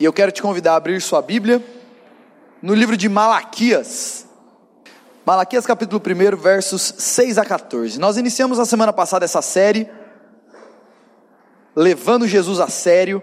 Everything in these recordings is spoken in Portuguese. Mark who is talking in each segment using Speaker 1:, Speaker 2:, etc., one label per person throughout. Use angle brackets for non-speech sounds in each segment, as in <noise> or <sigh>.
Speaker 1: E eu quero te convidar a abrir sua Bíblia no livro de Malaquias. Malaquias capítulo 1, versos 6 a 14. Nós iniciamos na semana passada essa série, levando Jesus a sério.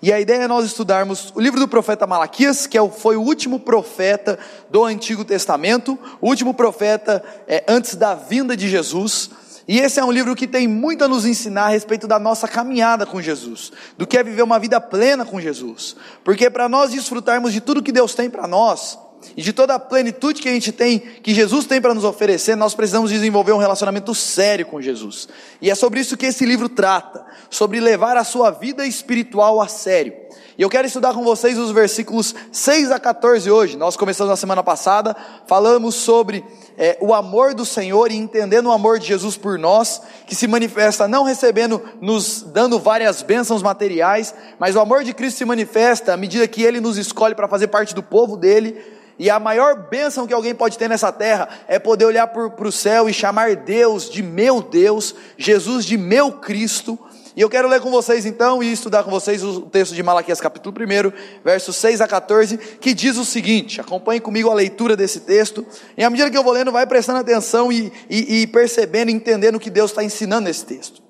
Speaker 1: E a ideia é nós estudarmos o livro do profeta Malaquias, que é foi o último profeta do Antigo Testamento, o último profeta é, antes da vinda de Jesus. E esse é um livro que tem muito a nos ensinar a respeito da nossa caminhada com Jesus, do que é viver uma vida plena com Jesus. Porque para nós desfrutarmos de tudo que Deus tem para nós, e de toda a plenitude que a gente tem, que Jesus tem para nos oferecer, nós precisamos desenvolver um relacionamento sério com Jesus. E é sobre isso que esse livro trata, sobre levar a sua vida espiritual a sério. E eu quero estudar com vocês os versículos 6 a 14 hoje. Nós começamos na semana passada, falamos sobre é, o amor do Senhor e entendendo o amor de Jesus por nós, que se manifesta não recebendo, nos dando várias bênçãos materiais, mas o amor de Cristo se manifesta à medida que Ele nos escolhe para fazer parte do povo dele. E a maior bênção que alguém pode ter nessa terra é poder olhar para o céu e chamar Deus de meu Deus, Jesus de meu Cristo e eu quero ler com vocês então e estudar com vocês o texto de Malaquias capítulo 1, versos 6 a 14, que diz o seguinte: acompanhe comigo a leitura desse texto, e à medida que eu vou lendo, vai prestando atenção e, e, e percebendo, entendendo o que Deus está ensinando nesse texto.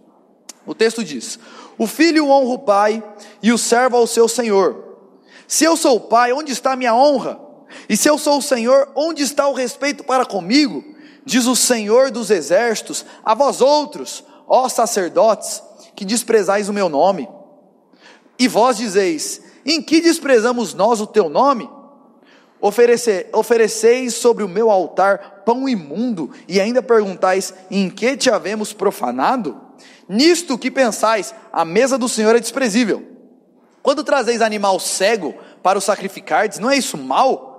Speaker 1: O texto diz: O filho honra o pai e o servo ao seu senhor. Se eu sou o pai, onde está a minha honra? E se eu sou o senhor, onde está o respeito para comigo? Diz o Senhor dos exércitos, a vós outros, ó sacerdotes, que desprezais o meu nome. E vós dizeis: Em que desprezamos nós o teu nome? Oferece, ofereceis sobre o meu altar pão imundo, e ainda perguntais: Em que te havemos profanado? Nisto que pensais, a mesa do Senhor é desprezível. Quando trazeis animal cego para o sacrificardes, não é isso mal?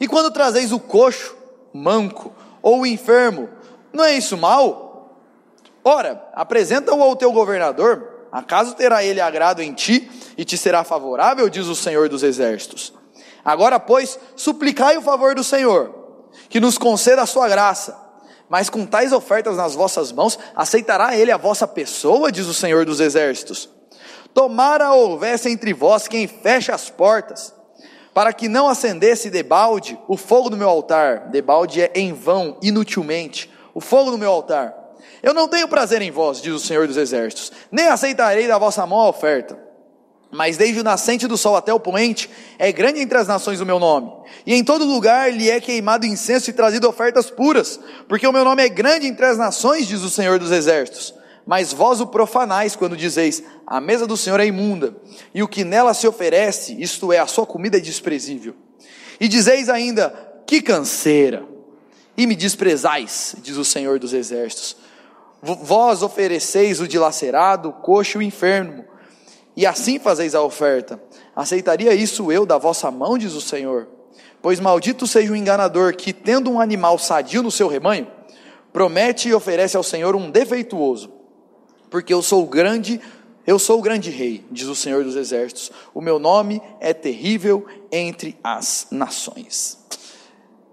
Speaker 1: E quando trazeis o coxo, manco, ou o enfermo, não é isso mal? Ora, apresenta-o ao teu governador, acaso terá ele agrado em ti e te será favorável, diz o Senhor dos exércitos. Agora, pois, suplicai o favor do Senhor, que nos conceda a sua graça. Mas com tais ofertas nas vossas mãos, aceitará ele a vossa pessoa, diz o Senhor dos exércitos. Tomara houvesse entre vós quem feche as portas, para que não acendesse debalde o fogo do meu altar. Debalde é em vão, inutilmente, o fogo do meu altar. Eu não tenho prazer em vós, diz o Senhor dos Exércitos, nem aceitarei da vossa mão a oferta. Mas desde o nascente do sol até o poente, é grande entre as nações o meu nome. E em todo lugar lhe é queimado incenso e trazido ofertas puras, porque o meu nome é grande entre as nações, diz o Senhor dos Exércitos. Mas vós o profanais quando dizeis: a mesa do Senhor é imunda, e o que nela se oferece, isto é, a sua comida é desprezível. E dizeis ainda: que canseira! E me desprezais, diz o Senhor dos Exércitos. Vós ofereceis o dilacerado, o coxo e o enfermo, e assim fazeis a oferta. Aceitaria isso eu da vossa mão, diz o Senhor? Pois maldito seja o enganador que, tendo um animal sadio no seu rebanho, promete e oferece ao Senhor um defeituoso. Porque eu sou o grande, eu sou o grande rei, diz o Senhor dos exércitos. O meu nome é terrível entre as nações.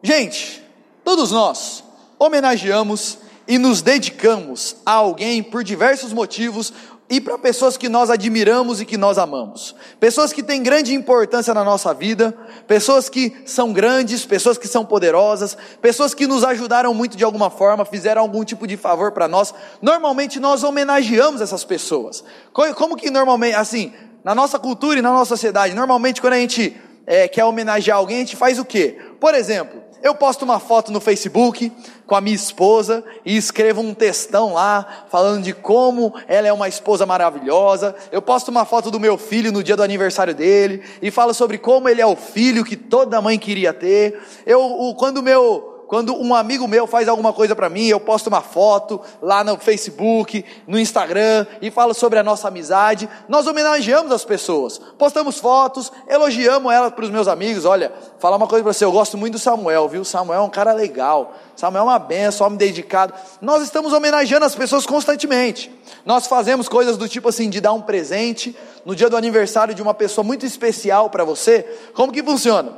Speaker 1: Gente, todos nós homenageamos e nos dedicamos a alguém por diversos motivos e para pessoas que nós admiramos e que nós amamos. Pessoas que têm grande importância na nossa vida, pessoas que são grandes, pessoas que são poderosas, pessoas que nos ajudaram muito de alguma forma, fizeram algum tipo de favor para nós. Normalmente nós homenageamos essas pessoas. Como que normalmente, assim, na nossa cultura e na nossa sociedade, normalmente quando a gente é, quer homenagear alguém, a gente faz o quê? Por exemplo, eu posto uma foto no Facebook com a minha esposa e escrevo um textão lá falando de como ela é uma esposa maravilhosa. Eu posto uma foto do meu filho no dia do aniversário dele e falo sobre como ele é o filho que toda mãe queria ter. Eu, quando meu quando um amigo meu faz alguma coisa para mim, eu posto uma foto lá no Facebook, no Instagram e falo sobre a nossa amizade. Nós homenageamos as pessoas, postamos fotos, elogiamos elas para os meus amigos. Olha, falar uma coisa para você, eu gosto muito do Samuel, viu? Samuel é um cara legal. Samuel é uma benção, homem dedicado. Nós estamos homenageando as pessoas constantemente. Nós fazemos coisas do tipo assim, de dar um presente no dia do aniversário de uma pessoa muito especial para você. Como que funciona?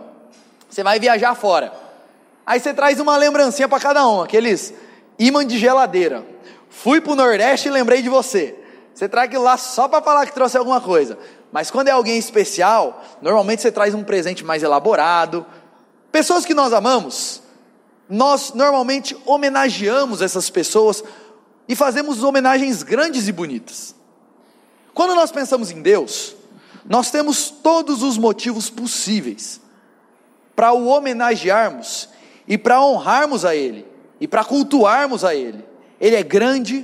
Speaker 1: Você vai viajar fora. Aí você traz uma lembrancinha para cada um, aqueles imã de geladeira. Fui para o Nordeste e lembrei de você. Você traz aquilo lá só para falar que trouxe alguma coisa. Mas quando é alguém especial, normalmente você traz um presente mais elaborado. Pessoas que nós amamos, nós normalmente homenageamos essas pessoas e fazemos homenagens grandes e bonitas. Quando nós pensamos em Deus, nós temos todos os motivos possíveis para o homenagearmos e para honrarmos a Ele e para cultuarmos a Ele. Ele é grande,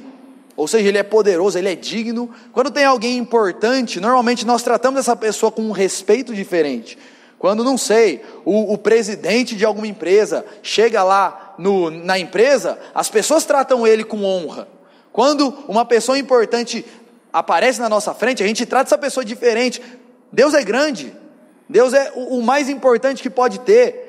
Speaker 1: ou seja, Ele é poderoso, Ele é digno. Quando tem alguém importante, normalmente nós tratamos essa pessoa com um respeito diferente. Quando, não sei, o, o presidente de alguma empresa chega lá no, na empresa, as pessoas tratam ele com honra. Quando uma pessoa importante aparece na nossa frente, a gente trata essa pessoa diferente. Deus é grande, Deus é o, o mais importante que pode ter.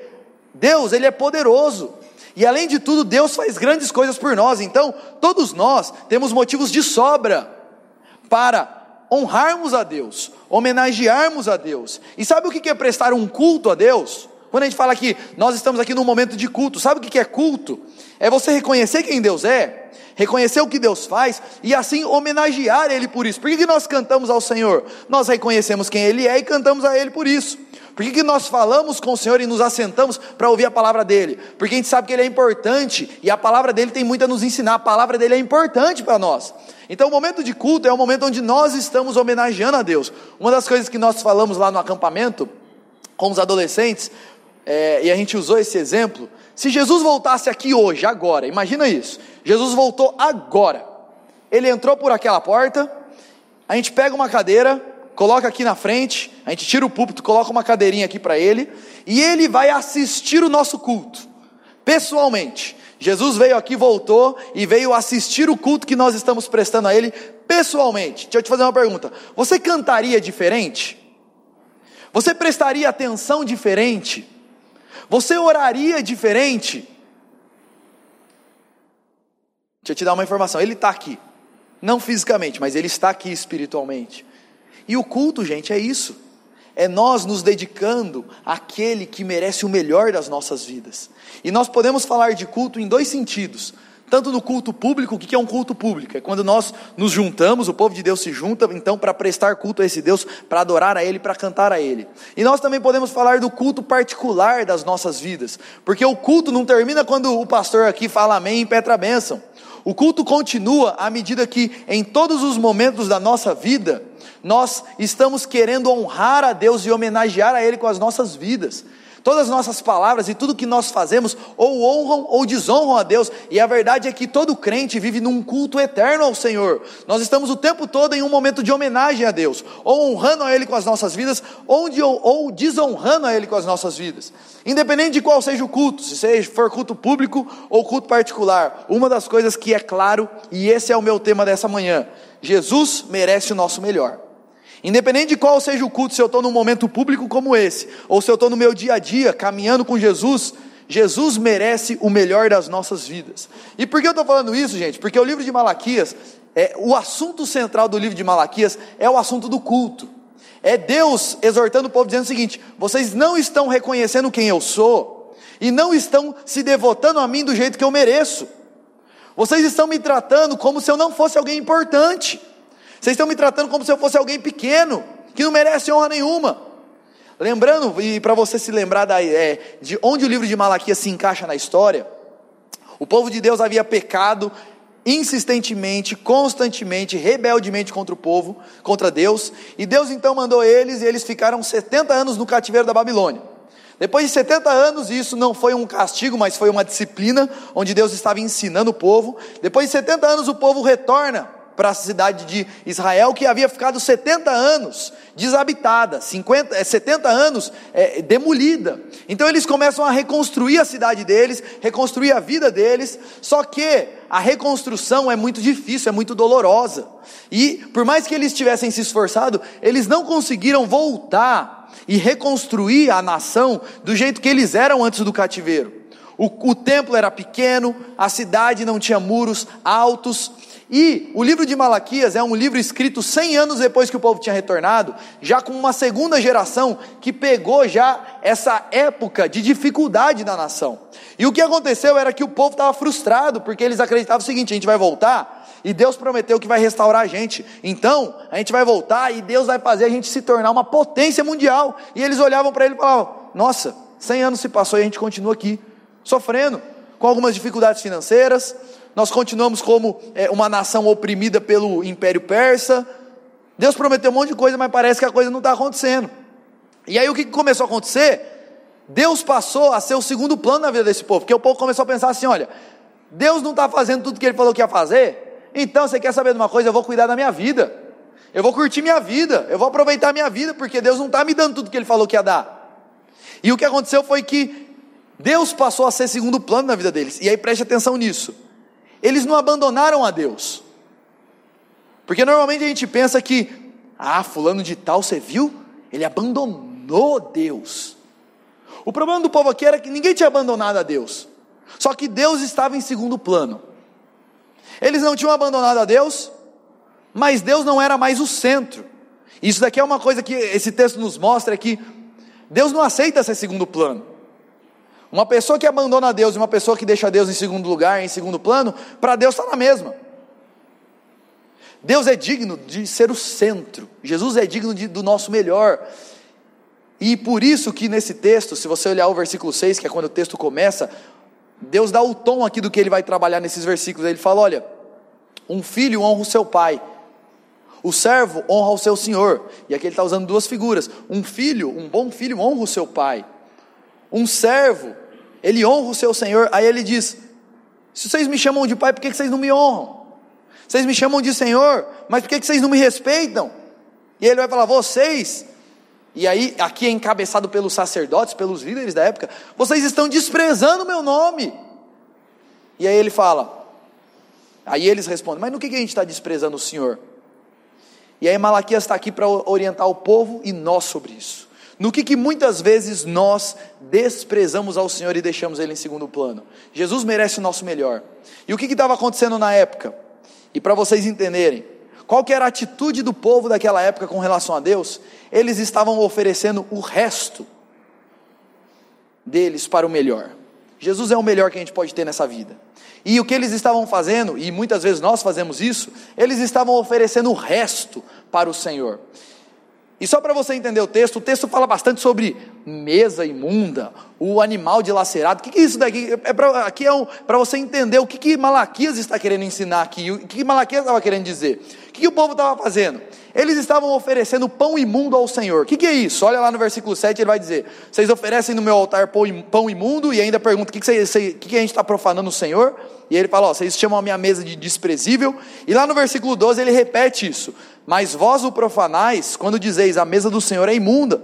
Speaker 1: Deus, Ele é poderoso. E além de tudo, Deus faz grandes coisas por nós. Então, todos nós temos motivos de sobra para honrarmos a Deus, homenagearmos a Deus. E sabe o que é prestar um culto a Deus? Quando a gente fala que nós estamos aqui num momento de culto, sabe o que é culto? É você reconhecer quem Deus é, reconhecer o que Deus faz e assim homenagear Ele por isso. Por que nós cantamos ao Senhor? Nós reconhecemos quem Ele é e cantamos a Ele por isso. Por que, que nós falamos com o Senhor e nos assentamos para ouvir a palavra dele? Porque a gente sabe que ele é importante e a palavra dele tem muito a nos ensinar, a palavra dele é importante para nós. Então, o momento de culto é o momento onde nós estamos homenageando a Deus. Uma das coisas que nós falamos lá no acampamento, com os adolescentes, é, e a gente usou esse exemplo. Se Jesus voltasse aqui hoje, agora, imagina isso. Jesus voltou agora. Ele entrou por aquela porta, a gente pega uma cadeira, coloca aqui na frente, a gente tira o púlpito, coloca uma cadeirinha aqui para ele, e ele vai assistir o nosso culto, pessoalmente. Jesus veio aqui, voltou e veio assistir o culto que nós estamos prestando a ele pessoalmente. Deixa eu te fazer uma pergunta: você cantaria diferente? Você prestaria atenção diferente? Você oraria diferente? Deixa eu te dar uma informação: ele está aqui, não fisicamente, mas ele está aqui espiritualmente. E o culto, gente, é isso. É nós nos dedicando àquele que merece o melhor das nossas vidas. E nós podemos falar de culto em dois sentidos. Tanto no culto público, o que é um culto público? É quando nós nos juntamos, o povo de Deus se junta, então, para prestar culto a esse Deus, para adorar a Ele, para cantar a Ele. E nós também podemos falar do culto particular das nossas vidas, porque o culto não termina quando o pastor aqui fala amém e petra a bênção. O culto continua à medida que, em todos os momentos da nossa vida, nós estamos querendo honrar a Deus e homenagear a Ele com as nossas vidas. Todas as nossas palavras e tudo que nós fazemos ou honram ou desonram a Deus, e a verdade é que todo crente vive num culto eterno ao Senhor. Nós estamos o tempo todo em um momento de homenagem a Deus, ou honrando a Ele com as nossas vidas, ou, ou desonrando a Ele com as nossas vidas. Independente de qual seja o culto, se for culto público ou culto particular, uma das coisas que é claro, e esse é o meu tema dessa manhã: Jesus merece o nosso melhor. Independente de qual seja o culto, se eu estou num momento público como esse, ou se eu estou no meu dia a dia caminhando com Jesus, Jesus merece o melhor das nossas vidas. E por que eu estou falando isso, gente? Porque o livro de Malaquias, é, o assunto central do livro de Malaquias é o assunto do culto. É Deus exortando o povo dizendo o seguinte: vocês não estão reconhecendo quem eu sou, e não estão se devotando a mim do jeito que eu mereço. Vocês estão me tratando como se eu não fosse alguém importante. Vocês estão me tratando como se eu fosse alguém pequeno, que não merece honra nenhuma. Lembrando, e para você se lembrar da, é, de onde o livro de Malaquias se encaixa na história, o povo de Deus havia pecado insistentemente, constantemente, rebeldemente contra o povo, contra Deus, e Deus então mandou eles, e eles ficaram 70 anos no cativeiro da Babilônia. Depois de 70 anos, isso não foi um castigo, mas foi uma disciplina, onde Deus estava ensinando o povo. Depois de 70 anos, o povo retorna para a cidade de Israel, que havia ficado 70 anos desabitada, 50, 70 é, anos é, demolida. Então eles começam a reconstruir a cidade deles, reconstruir a vida deles, só que a reconstrução é muito difícil, é muito dolorosa. E por mais que eles tivessem se esforçado, eles não conseguiram voltar e reconstruir a nação do jeito que eles eram antes do cativeiro. O, o templo era pequeno, a cidade não tinha muros altos, e o livro de Malaquias é um livro escrito 100 anos depois que o povo tinha retornado, já com uma segunda geração que pegou já essa época de dificuldade da nação. E o que aconteceu era que o povo estava frustrado, porque eles acreditavam o seguinte: a gente vai voltar, E Deus prometeu que vai restaurar a gente. Então, a gente vai voltar e Deus vai fazer a gente se tornar uma potência mundial. E eles olhavam para ele e falavam: Nossa, 100 anos se passou e a gente continua aqui, sofrendo, com algumas dificuldades financeiras. Nós continuamos como é, uma nação oprimida pelo Império Persa. Deus prometeu um monte de coisa, mas parece que a coisa não está acontecendo. E aí o que começou a acontecer? Deus passou a ser o segundo plano na vida desse povo, porque o povo começou a pensar assim: olha, Deus não está fazendo tudo que Ele falou que ia fazer, então você quer saber de uma coisa? Eu vou cuidar da minha vida, eu vou curtir minha vida, eu vou aproveitar minha vida, porque Deus não está me dando tudo que Ele falou que ia dar. E o que aconteceu foi que Deus passou a ser segundo plano na vida deles, e aí preste atenção nisso, eles não abandonaram a Deus, porque normalmente a gente pensa que, ah, fulano de tal, você viu? Ele abandonou Deus. O problema do povo aqui era que ninguém tinha abandonado a Deus. Só que Deus estava em segundo plano. Eles não tinham abandonado a Deus, mas Deus não era mais o centro. Isso daqui é uma coisa que esse texto nos mostra é que Deus não aceita ser segundo plano. Uma pessoa que abandona Deus e uma pessoa que deixa Deus em segundo lugar, em segundo plano, para Deus está na mesma. Deus é digno de ser o centro. Jesus é digno de, do nosso melhor. E por isso que nesse texto, se você olhar o versículo 6, que é quando o texto começa, Deus dá o tom aqui do que ele vai trabalhar nesses versículos. Ele fala: olha, um filho honra o seu pai, o servo honra o seu senhor. E aqui ele está usando duas figuras: um filho, um bom filho honra o seu pai, um servo, ele honra o seu senhor. Aí ele diz: se vocês me chamam de pai, por que vocês não me honram? Vocês me chamam de senhor, mas por que vocês não me respeitam? E ele vai falar: vocês e aí, aqui é encabeçado pelos sacerdotes, pelos líderes da época, vocês estão desprezando o meu nome. E aí ele fala, aí eles respondem, mas no que, que a gente está desprezando o Senhor? E aí Malaquias está aqui para orientar o povo e nós sobre isso. No que, que muitas vezes nós desprezamos ao Senhor e deixamos Ele em segundo plano. Jesus merece o nosso melhor. E o que estava acontecendo na época? E para vocês entenderem, qual que era a atitude do povo daquela época com relação a Deus? Eles estavam oferecendo o resto deles para o melhor. Jesus é o melhor que a gente pode ter nessa vida. E o que eles estavam fazendo, e muitas vezes nós fazemos isso, eles estavam oferecendo o resto para o Senhor. E só para você entender o texto, o texto fala bastante sobre mesa imunda, o animal dilacerado. O que, que é isso daqui? É pra, aqui é um, para você entender o que, que Malaquias está querendo ensinar aqui, o que, que Malaquias estava querendo dizer. O que, que o povo estava fazendo? Eles estavam oferecendo pão imundo ao Senhor. O que, que é isso? Olha lá no versículo 7, ele vai dizer: Vocês oferecem no meu altar pão imundo, e ainda pergunta: O que, que, a gente está profanando o Senhor? E ele fala: ó, Vocês chamam a minha mesa de desprezível. E lá no versículo 12 ele repete isso: Mas vós o profanais, quando dizeis a mesa do Senhor é imunda,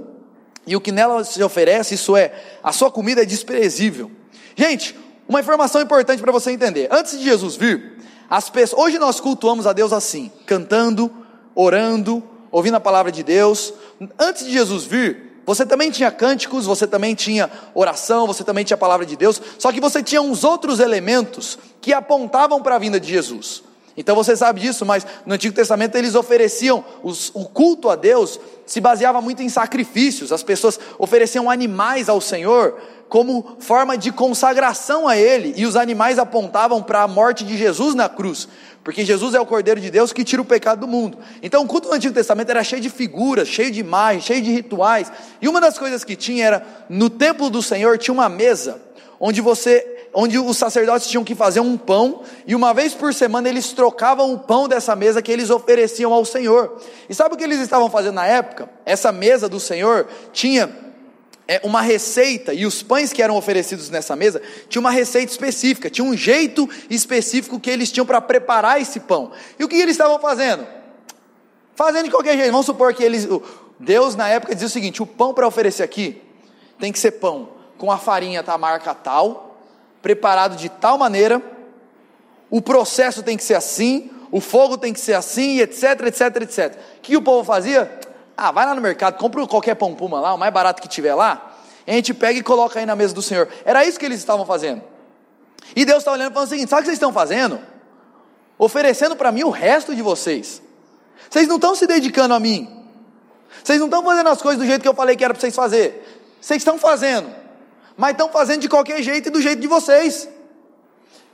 Speaker 1: e o que nela se oferece, isso é, a sua comida é desprezível. Gente, uma informação importante para você entender: antes de Jesus vir, as pessoas, hoje nós cultuamos a Deus assim, cantando, orando, ouvindo a palavra de Deus. Antes de Jesus vir, você também tinha cânticos, você também tinha oração, você também tinha a palavra de Deus, só que você tinha uns outros elementos que apontavam para a vinda de Jesus. Então você sabe disso, mas no Antigo Testamento eles ofereciam, os, o culto a Deus se baseava muito em sacrifícios, as pessoas ofereciam animais ao Senhor como forma de consagração a Ele, e os animais apontavam para a morte de Jesus na cruz, porque Jesus é o Cordeiro de Deus que tira o pecado do mundo. Então o culto do Antigo Testamento era cheio de figuras, cheio de imagens, cheio de rituais, e uma das coisas que tinha era, no templo do Senhor tinha uma mesa, onde você onde os sacerdotes tinham que fazer um pão, e uma vez por semana eles trocavam o pão dessa mesa que eles ofereciam ao Senhor. E sabe o que eles estavam fazendo na época? Essa mesa do Senhor tinha é, uma receita, e os pães que eram oferecidos nessa mesa tinha uma receita específica, tinha um jeito específico que eles tinham para preparar esse pão. E o que eles estavam fazendo? Fazendo de qualquer jeito. Vamos supor que eles. Deus na época dizia o seguinte: o pão para oferecer aqui tem que ser pão com a farinha tá marca tal, preparado de tal maneira, o processo tem que ser assim, o fogo tem que ser assim, etc, etc, etc. O que o povo fazia? Ah, vai lá no mercado, compra qualquer pão puma lá, o mais barato que tiver lá, a gente pega e coloca aí na mesa do Senhor. Era isso que eles estavam fazendo. E Deus está olhando e falando o seguinte: sabe o que vocês estão fazendo? Oferecendo para mim o resto de vocês. Vocês não estão se dedicando a mim. Vocês não estão fazendo as coisas do jeito que eu falei que era para vocês fazer. Vocês estão fazendo mas estão fazendo de qualquer jeito e do jeito de vocês.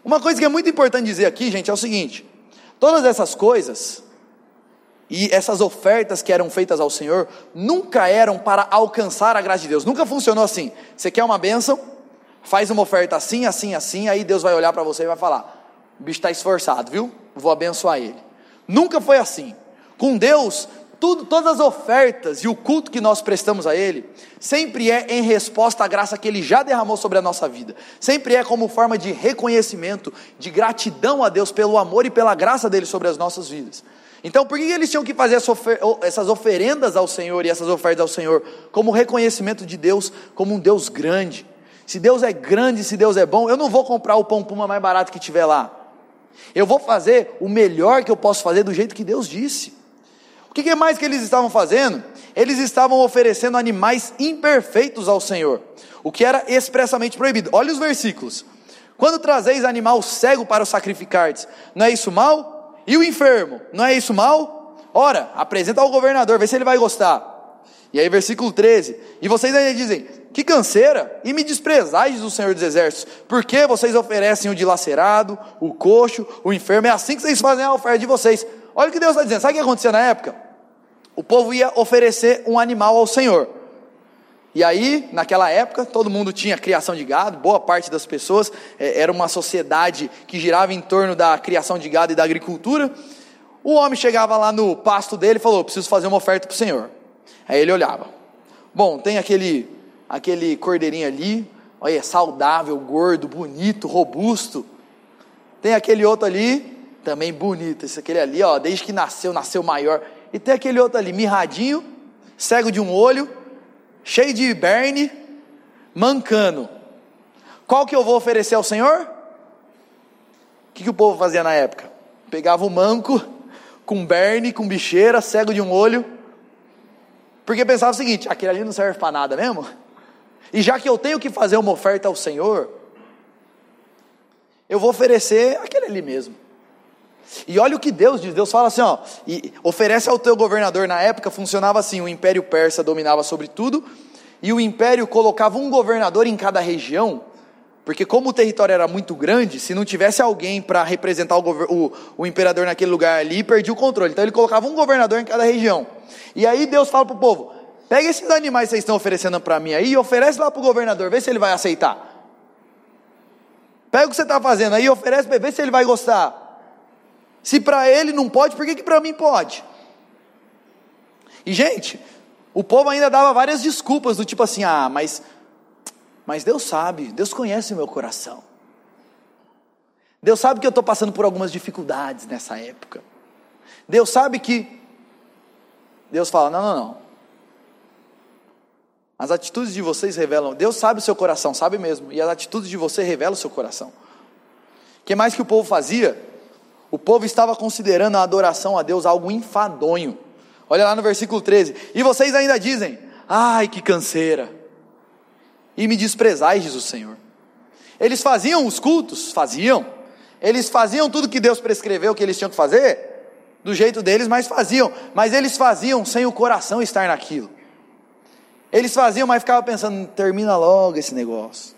Speaker 1: Uma coisa que é muito importante dizer aqui, gente, é o seguinte: Todas essas coisas e essas ofertas que eram feitas ao Senhor nunca eram para alcançar a graça de Deus. Nunca funcionou assim. Você quer uma bênção? Faz uma oferta assim, assim, assim, aí Deus vai olhar para você e vai falar: o bicho está esforçado, viu? Vou abençoar ele. Nunca foi assim. Com Deus, tudo, todas as ofertas e o culto que nós prestamos a Ele, sempre é em resposta à graça que Ele já derramou sobre a nossa vida, sempre é como forma de reconhecimento, de gratidão a Deus pelo amor e pela graça dele sobre as nossas vidas. Então, por que eles tinham que fazer essas oferendas ao Senhor e essas ofertas ao Senhor? Como reconhecimento de Deus como um Deus grande. Se Deus é grande, se Deus é bom, eu não vou comprar o pão puma mais barato que tiver lá. Eu vou fazer o melhor que eu posso fazer do jeito que Deus disse. O que mais que eles estavam fazendo? Eles estavam oferecendo animais imperfeitos ao Senhor, o que era expressamente proibido. Olha os versículos. Quando trazeis animal cego para o sacrificardes, não é isso mal? E o enfermo, não é isso mal? Ora, apresenta ao governador, vê se ele vai gostar. E aí, versículo 13: E vocês ainda dizem: Que canseira, e me desprezais do Senhor dos Exércitos, porque vocês oferecem o dilacerado, o coxo, o enfermo, é assim que vocês fazem a oferta de vocês. Olha o que Deus está dizendo, sabe o que acontecia na época? O povo ia oferecer um animal ao Senhor. E aí, naquela época, todo mundo tinha criação de gado, boa parte das pessoas, é, era uma sociedade que girava em torno da criação de gado e da agricultura. O homem chegava lá no pasto dele e falou: Preciso fazer uma oferta para o Senhor. Aí ele olhava. Bom, tem aquele aquele cordeirinho ali, olha, saudável, gordo, bonito, robusto. Tem aquele outro ali, também bonito. Esse aquele ali, ó, desde que nasceu, nasceu maior. E tem aquele outro ali, mirradinho, cego de um olho, cheio de berne, mancando. Qual que eu vou oferecer ao Senhor? O que, que o povo fazia na época? Pegava o manco, com berne, com bicheira, cego de um olho, porque pensava o seguinte: aquele ali não serve para nada mesmo. E já que eu tenho que fazer uma oferta ao Senhor, eu vou oferecer aquele ali mesmo. E olha o que Deus diz: Deus fala assim, ó, e oferece ao teu governador. Na época funcionava assim: o império persa dominava sobre tudo, e o império colocava um governador em cada região, porque como o território era muito grande, se não tivesse alguém para representar o, o, o, imperador naquele lugar ali, perdia o controle. Então ele colocava um governador em cada região. E aí Deus fala para o povo: pega esses animais que vocês estão oferecendo para mim aí e oferece lá para o governador, vê se ele vai aceitar. Pega o que você está fazendo aí e oferece ver se ele vai gostar. Se para ele não pode, por que, que para mim pode? E gente, o povo ainda dava várias desculpas do tipo assim: ah, mas mas Deus sabe, Deus conhece o meu coração. Deus sabe que eu estou passando por algumas dificuldades nessa época. Deus sabe que. Deus fala: não, não, não. As atitudes de vocês revelam. Deus sabe o seu coração, sabe mesmo. E as atitudes de você revelam o seu coração. O que mais que o povo fazia? O povo estava considerando a adoração a Deus algo enfadonho. Olha lá no versículo 13. E vocês ainda dizem: ai, que canseira e me desprezais, diz o Senhor. Eles faziam os cultos? Faziam. Eles faziam tudo que Deus prescreveu que eles tinham que fazer? Do jeito deles, mas faziam. Mas eles faziam sem o coração estar naquilo. Eles faziam, mas ficavam pensando, termina logo esse negócio.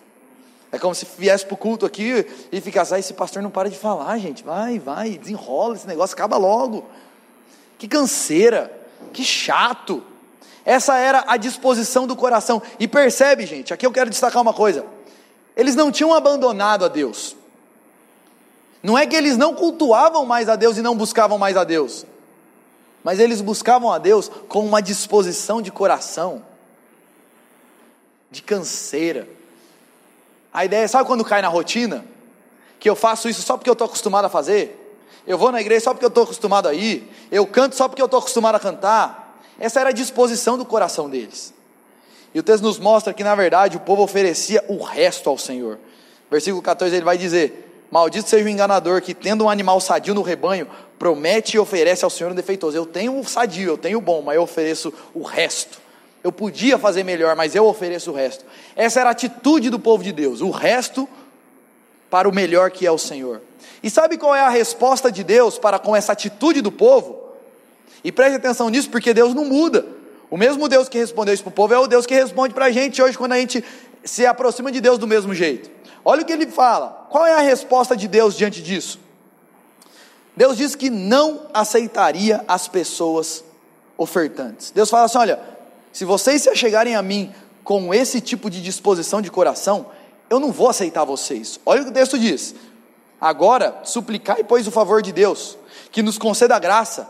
Speaker 1: É como se viesse para o culto aqui e ficasse, ah, esse pastor não para de falar, gente. Vai, vai, desenrola esse negócio, acaba logo. Que canseira, que chato. Essa era a disposição do coração. E percebe, gente, aqui eu quero destacar uma coisa: eles não tinham abandonado a Deus. Não é que eles não cultuavam mais a Deus e não buscavam mais a Deus, mas eles buscavam a Deus com uma disposição de coração, de canseira. A ideia, sabe quando cai na rotina? Que eu faço isso só porque eu estou acostumado a fazer? Eu vou na igreja só porque eu estou acostumado a ir? Eu canto só porque eu estou acostumado a cantar? Essa era a disposição do coração deles. E o texto nos mostra que, na verdade, o povo oferecia o resto ao Senhor. Versículo 14 ele vai dizer: Maldito seja o enganador que, tendo um animal sadio no rebanho, promete e oferece ao Senhor um defeitoso. Eu tenho o sadio, eu tenho o bom, mas eu ofereço o resto. Eu podia fazer melhor, mas eu ofereço o resto. Essa era a atitude do povo de Deus, o resto para o melhor que é o Senhor. E sabe qual é a resposta de Deus para com essa atitude do povo? E preste atenção nisso, porque Deus não muda. O mesmo Deus que respondeu isso para o povo é o Deus que responde para a gente hoje, quando a gente se aproxima de Deus do mesmo jeito. Olha o que ele fala. Qual é a resposta de Deus diante disso? Deus diz que não aceitaria as pessoas ofertantes. Deus fala assim: olha, se vocês se chegarem a mim com esse tipo de disposição de coração, eu não vou aceitar vocês. Olha o que o texto diz. Agora, suplicai, pois, o favor de Deus, que nos conceda graça,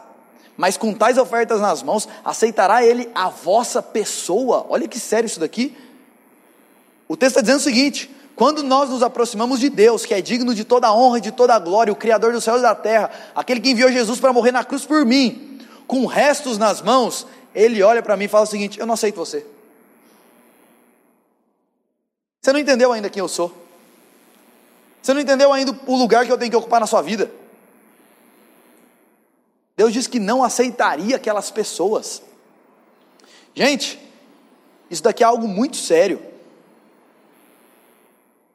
Speaker 1: mas com tais ofertas nas mãos, aceitará Ele a vossa pessoa. Olha que sério isso daqui. O texto está dizendo o seguinte: quando nós nos aproximamos de Deus, que é digno de toda a honra e de toda a glória, o Criador dos céus e da terra, aquele que enviou Jesus para morrer na cruz por mim, com restos nas mãos, Ele olha para mim e fala o seguinte: Eu não aceito você. Você não entendeu ainda quem eu sou. Você não entendeu ainda o lugar que eu tenho que ocupar na sua vida. Deus diz que não aceitaria aquelas pessoas. Gente, isso daqui é algo muito sério.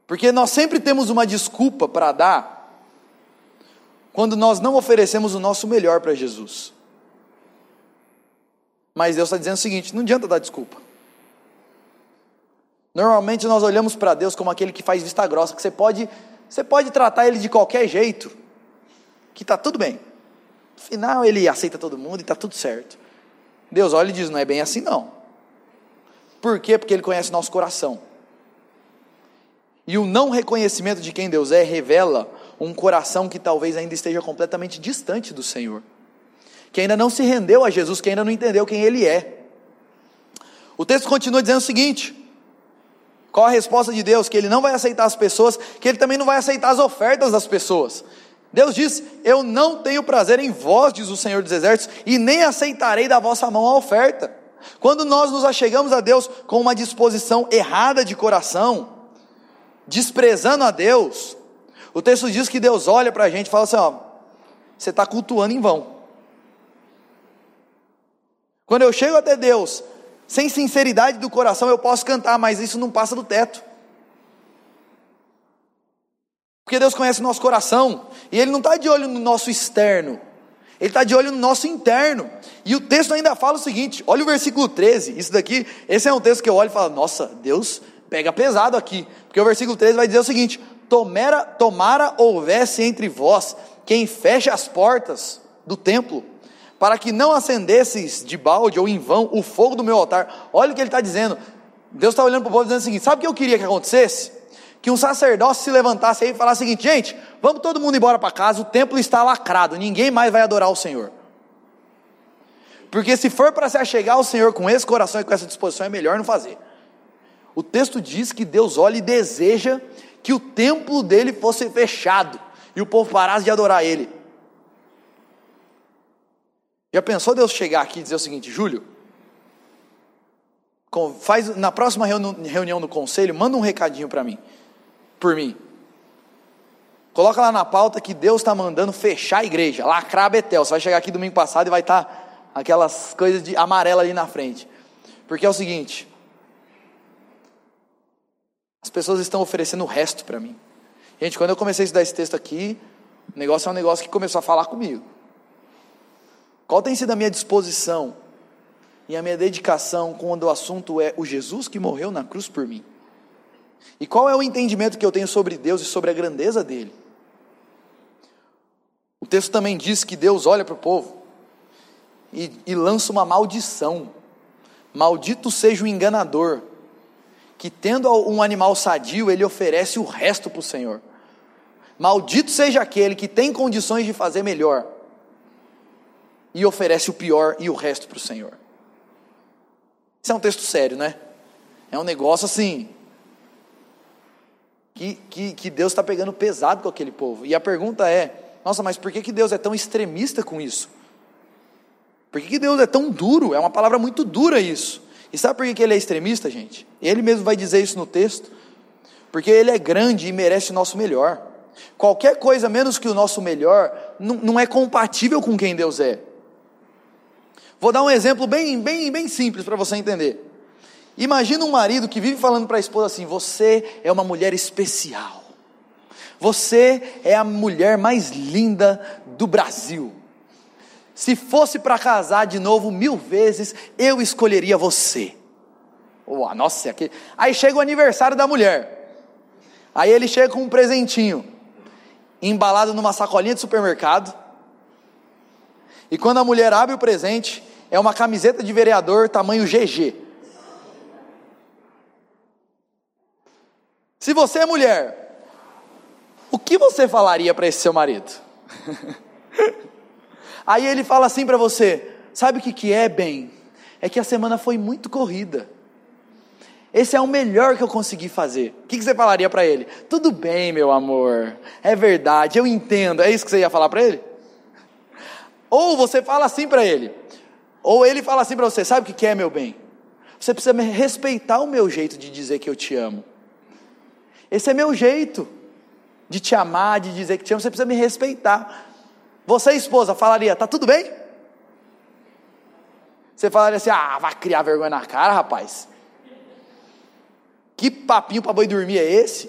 Speaker 1: Porque nós sempre temos uma desculpa para dar quando nós não oferecemos o nosso melhor para Jesus. Mas Deus está dizendo o seguinte: não adianta dar desculpa. Normalmente nós olhamos para Deus como aquele que faz vista grossa, que você pode você pode tratar ele de qualquer jeito, que está tudo bem. No final ele aceita todo mundo e está tudo certo. Deus olha e diz: não é bem assim não. Por quê? Porque ele conhece nosso coração. E o não reconhecimento de quem Deus é revela um coração que talvez ainda esteja completamente distante do Senhor, que ainda não se rendeu a Jesus, que ainda não entendeu quem Ele é. O texto continua dizendo o seguinte: qual a resposta de Deus? Que Ele não vai aceitar as pessoas, que Ele também não vai aceitar as ofertas das pessoas. Deus diz: Eu não tenho prazer em vós, diz o Senhor dos Exércitos, e nem aceitarei da vossa mão a oferta. Quando nós nos achegamos a Deus com uma disposição errada de coração, desprezando a Deus, o texto diz que Deus olha para a gente e fala assim: ó, você está cultuando em vão. Quando eu chego até Deus sem sinceridade do coração eu posso cantar, mas isso não passa do teto. Porque Deus conhece o nosso coração, e Ele não está de olho no nosso externo, Ele está de olho no nosso interno. E o texto ainda fala o seguinte: olha o versículo 13, isso daqui, esse é um texto que eu olho e falo, nossa, Deus pega pesado aqui, porque o versículo 13 vai dizer o seguinte: tomara, tomara houvesse entre vós quem feche as portas do templo para que não acendesses de balde ou em vão o fogo do meu altar. Olha o que ele está dizendo. Deus está olhando para o povo dizendo o seguinte: sabe o que eu queria que acontecesse? Que um sacerdócio se levantasse aí e falasse o seguinte: gente, vamos todo mundo embora para casa, o templo está lacrado, ninguém mais vai adorar o Senhor. Porque se for para se achegar ao Senhor com esse coração e com essa disposição, é melhor não fazer. O texto diz que Deus olha e deseja que o templo dele fosse fechado e o povo parasse de adorar ele. Já pensou Deus chegar aqui e dizer o seguinte, Júlio? Faz na próxima reunião do conselho, manda um recadinho para mim, por mim. Coloca lá na pauta que Deus está mandando fechar a igreja, lacrar Betel. Você vai chegar aqui domingo passado e vai estar tá aquelas coisas de amarela ali na frente. Porque é o seguinte: as pessoas estão oferecendo o resto para mim. Gente, quando eu comecei a estudar esse texto aqui, o negócio é um negócio que começou a falar comigo. Qual tem sido a minha disposição e a minha dedicação quando o assunto é o Jesus que morreu na cruz por mim? E qual é o entendimento que eu tenho sobre Deus e sobre a grandeza dele? O texto também diz que Deus olha para o povo e, e lança uma maldição. Maldito seja o enganador, que tendo um animal sadio, ele oferece o resto para o Senhor. Maldito seja aquele que tem condições de fazer melhor, e oferece o pior e o resto para o Senhor. Isso é um texto sério, né? É um negócio assim. Que, que, que Deus está pegando pesado com aquele povo. E a pergunta é: nossa, mas por que, que Deus é tão extremista com isso? Por que, que Deus é tão duro? É uma palavra muito dura isso. E sabe por que, que ele é extremista, gente? Ele mesmo vai dizer isso no texto. Porque ele é grande e merece o nosso melhor. Qualquer coisa menos que o nosso melhor não, não é compatível com quem Deus é. Vou dar um exemplo bem, bem, bem simples para você entender. Imagina um marido que vive falando para a esposa assim: Você é uma mulher especial. Você é a mulher mais linda do Brasil. Se fosse para casar de novo mil vezes, eu escolheria você. Oh, nossa, aqui. Aí chega o aniversário da mulher. Aí ele chega com um presentinho, embalado numa sacolinha de supermercado, E quando a mulher abre o presente, é uma camiseta de vereador tamanho GG. Se você é mulher, o que você falaria para esse seu marido? <laughs> Aí ele fala assim para você: sabe o que, que é, bem? É que a semana foi muito corrida. Esse é o melhor que eu consegui fazer. O que, que você falaria para ele? Tudo bem, meu amor. É verdade, eu entendo. É isso que você ia falar para ele? Ou você fala assim para ele. Ou ele fala assim para você: sabe o que, é, meu bem? Você precisa respeitar o meu jeito de dizer que eu te amo. Esse é meu jeito de te amar, de dizer que te amo. Você precisa me respeitar. Você, esposa, falaria: tá tudo bem? Você falaria assim: ah, vai criar vergonha na cara, rapaz. Que papinho para boi dormir é esse?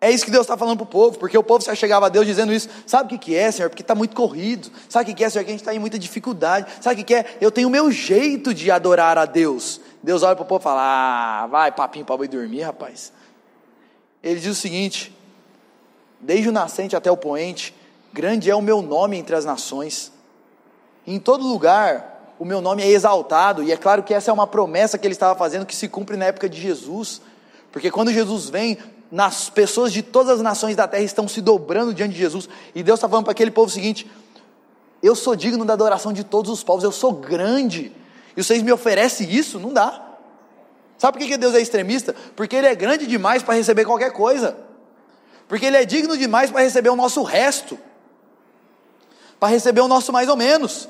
Speaker 1: É isso que Deus está falando para o povo, porque o povo já chegava a Deus dizendo isso. Sabe o que, que é, Senhor? Porque está muito corrido. Sabe o que, que é, Senhor? Que a gente está em muita dificuldade. Sabe o que, que é? Eu tenho o meu jeito de adorar a Deus. Deus olha para o povo e fala: Ah, vai, papinho para boi dormir, rapaz. Ele diz o seguinte: Desde o nascente até o poente, grande é o meu nome entre as nações. Em todo lugar, o meu nome é exaltado, e é claro que essa é uma promessa que ele estava fazendo que se cumpre na época de Jesus, porque quando Jesus vem, nas pessoas de todas as nações da terra estão se dobrando diante de Jesus, e Deus está falando para aquele povo o seguinte: eu sou digno da adoração de todos os povos, eu sou grande, e vocês me oferecem isso? Não dá. Sabe por que Deus é extremista? Porque Ele é grande demais para receber qualquer coisa, porque Ele é digno demais para receber o nosso resto, para receber o nosso mais ou menos.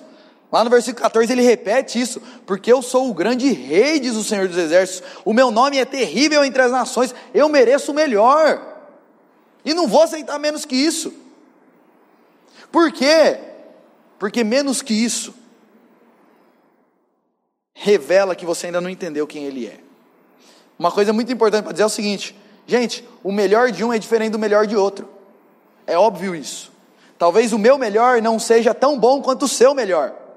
Speaker 1: Lá no versículo 14 ele repete isso, porque eu sou o grande rei, diz o Senhor dos Exércitos, o meu nome é terrível entre as nações, eu mereço o melhor, e não vou aceitar menos que isso. Por quê? Porque menos que isso revela que você ainda não entendeu quem ele é. Uma coisa muito importante para dizer é o seguinte: gente, o melhor de um é diferente do melhor de outro, é óbvio isso. Talvez o meu melhor não seja tão bom quanto o seu melhor.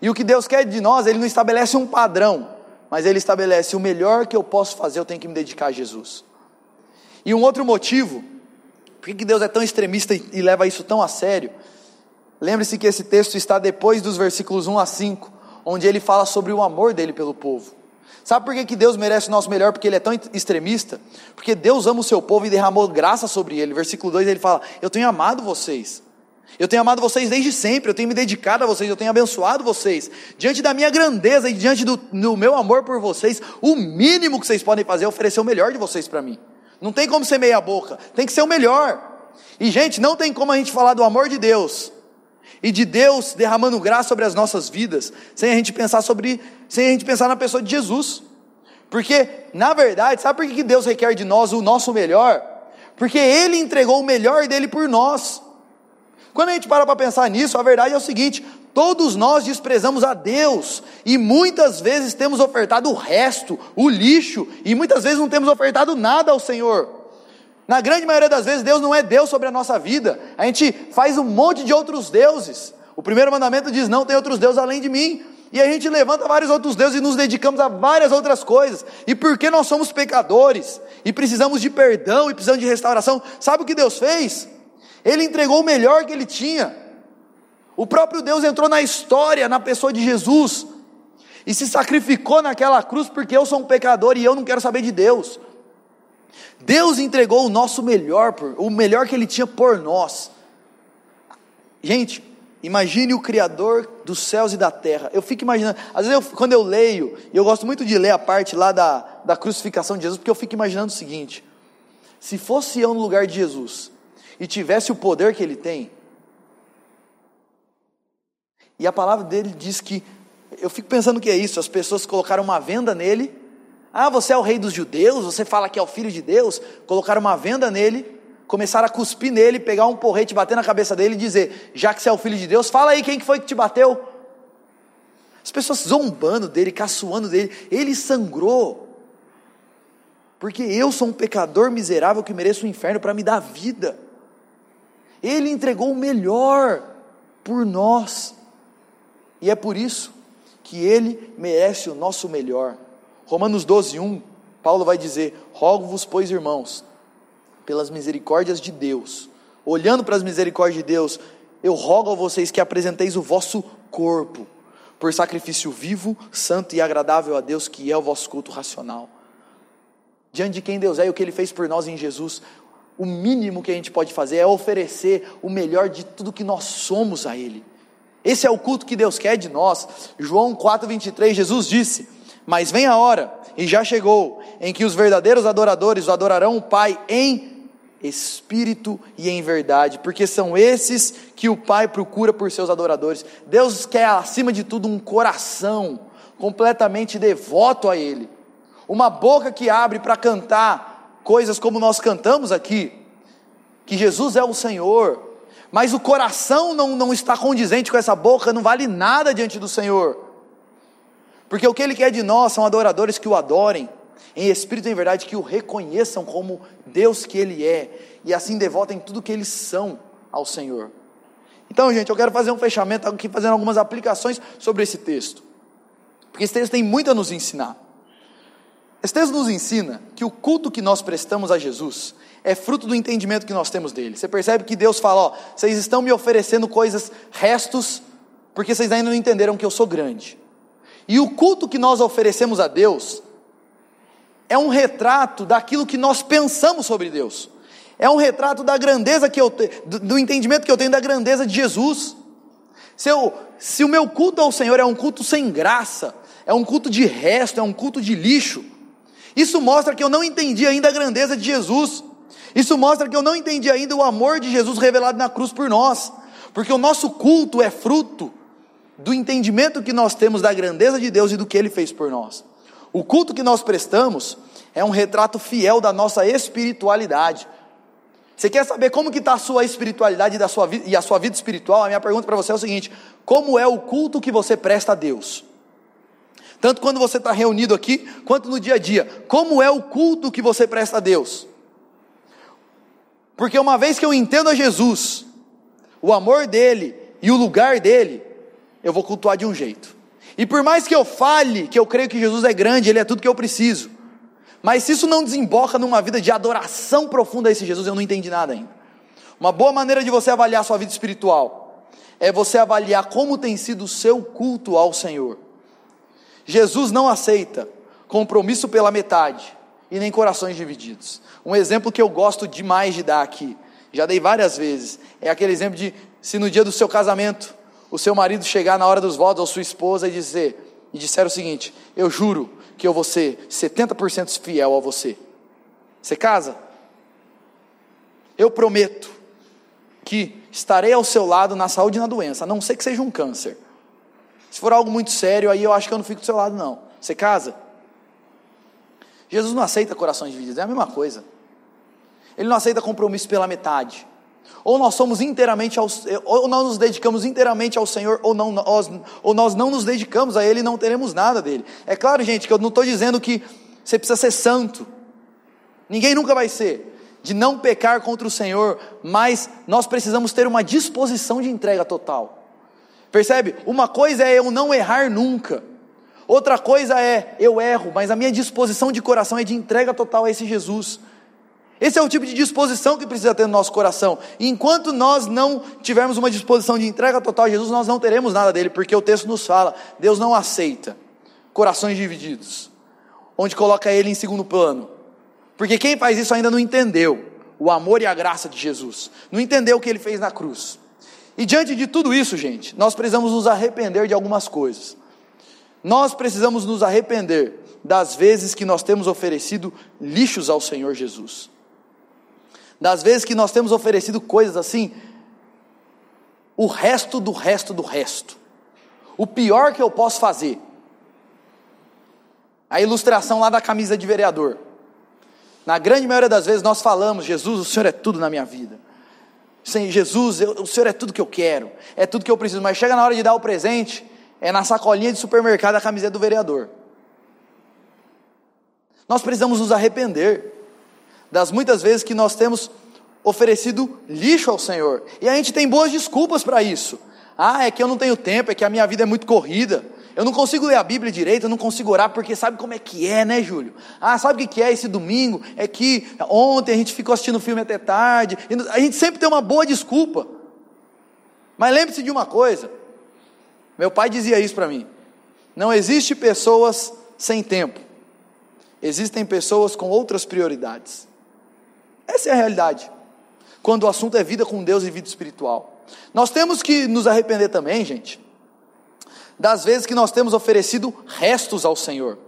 Speaker 1: E o que Deus quer de nós, Ele não estabelece um padrão, mas Ele estabelece o melhor que eu posso fazer, eu tenho que me dedicar a Jesus. E um outro motivo, por que Deus é tão extremista e leva isso tão a sério? Lembre-se que esse texto está depois dos versículos 1 a 5, onde ele fala sobre o amor dele pelo povo. Sabe por que, que Deus merece o nosso melhor? Porque Ele é tão extremista? Porque Deus ama o seu povo e derramou graça sobre ele. Versículo 2 ele fala: Eu tenho amado vocês. Eu tenho amado vocês desde sempre, eu tenho me dedicado a vocês, eu tenho abençoado vocês. Diante da minha grandeza e diante do, do meu amor por vocês, o mínimo que vocês podem fazer é oferecer o melhor de vocês para mim. Não tem como ser meia boca, tem que ser o melhor. E gente, não tem como a gente falar do amor de Deus e de Deus derramando graça sobre as nossas vidas, sem a gente pensar sobre, sem a gente pensar na pessoa de Jesus. Porque, na verdade, sabe por que Deus requer de nós o nosso melhor? Porque Ele entregou o melhor dele por nós. Quando a gente para para pensar nisso, a verdade é o seguinte: todos nós desprezamos a Deus e muitas vezes temos ofertado o resto, o lixo, e muitas vezes não temos ofertado nada ao Senhor. Na grande maioria das vezes, Deus não é Deus sobre a nossa vida, a gente faz um monte de outros deuses. O primeiro mandamento diz: Não tem outros deuses além de mim. E a gente levanta vários outros deuses e nos dedicamos a várias outras coisas. E porque nós somos pecadores e precisamos de perdão e precisamos de restauração, sabe o que Deus fez? Ele entregou o melhor que ele tinha. O próprio Deus entrou na história, na pessoa de Jesus, e se sacrificou naquela cruz porque eu sou um pecador e eu não quero saber de Deus. Deus entregou o nosso melhor, o melhor que Ele tinha por nós. Gente, imagine o Criador dos céus e da terra. Eu fico imaginando, às vezes eu, quando eu leio, e eu gosto muito de ler a parte lá da, da crucificação de Jesus, porque eu fico imaginando o seguinte: se fosse eu no lugar de Jesus, e tivesse o poder que ele tem. E a palavra dele diz que, eu fico pensando que é isso, as pessoas colocaram uma venda nele. Ah, você é o rei dos judeus, você fala que é o filho de Deus. Colocaram uma venda nele, começaram a cuspir nele, pegar um porrete, bater na cabeça dele e dizer: Já que você é o filho de Deus, fala aí quem que foi que te bateu. As pessoas zombando dele, caçoando dele, ele sangrou. Porque eu sou um pecador miserável que mereço o inferno para me dar vida. Ele entregou o melhor por nós. E é por isso que ele merece o nosso melhor. Romanos 12, 1, Paulo vai dizer: Rogo-vos, pois, irmãos, pelas misericórdias de Deus, olhando para as misericórdias de Deus, eu rogo a vocês que apresenteis o vosso corpo por sacrifício vivo, santo e agradável a Deus, que é o vosso culto racional. Diante de quem Deus é e o que Ele fez por nós em Jesus, o mínimo que a gente pode fazer é oferecer o melhor de tudo que nós somos a Ele. Esse é o culto que Deus quer de nós. João 4,23, Jesus disse: Mas vem a hora, e já chegou, em que os verdadeiros adoradores adorarão o Pai em espírito e em verdade, porque são esses que o Pai procura por seus adoradores. Deus quer, acima de tudo, um coração completamente devoto a Ele, uma boca que abre para cantar coisas como nós cantamos aqui, que Jesus é o Senhor, mas o coração não, não está condizente com essa boca, não vale nada diante do Senhor, porque o que Ele quer de nós são adoradores que o adorem em espírito e em verdade, que o reconheçam como Deus que Ele é, e assim devotem tudo que eles são ao Senhor. Então, gente, eu quero fazer um fechamento aqui, fazendo algumas aplicações sobre esse texto, porque esse texto tem muito a nos ensinar. Esse texto nos ensina que o culto que nós prestamos a Jesus é fruto do entendimento que nós temos dele. Você percebe que Deus fala: ó, vocês estão me oferecendo coisas, restos, porque vocês ainda não entenderam que eu sou grande. E o culto que nós oferecemos a Deus é um retrato daquilo que nós pensamos sobre Deus. É um retrato da grandeza que eu do entendimento que eu tenho da grandeza de Jesus. Se, eu, se o meu culto ao Senhor é um culto sem graça, é um culto de resto, é um culto de lixo, isso mostra que eu não entendi ainda a grandeza de Jesus. Isso mostra que eu não entendi ainda o amor de Jesus revelado na cruz por nós. Porque o nosso culto é fruto do entendimento que nós temos da grandeza de Deus e do que Ele fez por nós. O culto que nós prestamos é um retrato fiel da nossa espiritualidade. Você quer saber como que está a sua espiritualidade e, sua e a sua vida espiritual? A minha pergunta para você é o seguinte: como é o culto que você presta a Deus? Tanto quando você está reunido aqui, quanto no dia a dia. Como é o culto que você presta a Deus? Porque uma vez que eu entendo a Jesus, o amor dele e o lugar dele, eu vou cultuar de um jeito. E por mais que eu fale que eu creio que Jesus é grande, Ele é tudo que eu preciso, mas se isso não desemboca numa vida de adoração profunda a esse Jesus, eu não entendi nada ainda. Uma boa maneira de você avaliar sua vida espiritual é você avaliar como tem sido o seu culto ao Senhor. Jesus não aceita compromisso pela metade e nem corações divididos. Um exemplo que eu gosto demais de dar aqui, já dei várias vezes, é aquele exemplo de se no dia do seu casamento o seu marido chegar na hora dos votos, ou sua esposa, e dizer, e disser o seguinte: Eu juro que eu vou ser 70% fiel a você. Você casa? Eu prometo que estarei ao seu lado na saúde e na doença, a não ser que seja um câncer. Se for algo muito sério, aí eu acho que eu não fico do seu lado, não. Você casa? Jesus não aceita corações divididos, é a mesma coisa. Ele não aceita compromisso pela metade. Ou nós somos inteiramente ao, ou nós nos dedicamos inteiramente ao Senhor, ou, não, nós, ou nós não nos dedicamos a Ele e não teremos nada dele. É claro, gente, que eu não estou dizendo que você precisa ser santo. Ninguém nunca vai ser. De não pecar contra o Senhor, mas nós precisamos ter uma disposição de entrega total. Percebe? Uma coisa é eu não errar nunca. Outra coisa é eu erro, mas a minha disposição de coração é de entrega total a esse Jesus. Esse é o tipo de disposição que precisa ter no nosso coração. E enquanto nós não tivermos uma disposição de entrega total a Jesus, nós não teremos nada dele, porque o texto nos fala: Deus não aceita corações divididos, onde coloca ele em segundo plano. Porque quem faz isso ainda não entendeu o amor e a graça de Jesus, não entendeu o que ele fez na cruz. E diante de tudo isso, gente, nós precisamos nos arrepender de algumas coisas. Nós precisamos nos arrepender das vezes que nós temos oferecido lixos ao Senhor Jesus das vezes que nós temos oferecido coisas assim, o resto do resto do resto. O pior que eu posso fazer. A ilustração lá da camisa de vereador. Na grande maioria das vezes nós falamos, Jesus, o Senhor é tudo na minha vida. Senhor, Jesus, eu, o Senhor é tudo que eu quero, é tudo que eu preciso, mas chega na hora de dar o presente, é na sacolinha de supermercado a camiseta do vereador. Nós precisamos nos arrepender das muitas vezes que nós temos oferecido lixo ao Senhor. E a gente tem boas desculpas para isso. Ah, é que eu não tenho tempo, é que a minha vida é muito corrida. Eu não consigo ler a Bíblia direito, eu não consigo orar, porque sabe como é que é, né, Júlio? Ah, sabe o que é esse domingo? É que ontem a gente ficou assistindo filme até tarde. A gente sempre tem uma boa desculpa. Mas lembre-se de uma coisa: meu pai dizia isso para mim. Não existe pessoas sem tempo. Existem pessoas com outras prioridades. Essa é a realidade. Quando o assunto é vida com Deus e vida espiritual. Nós temos que nos arrepender também, gente, das vezes que nós temos oferecido restos ao Senhor.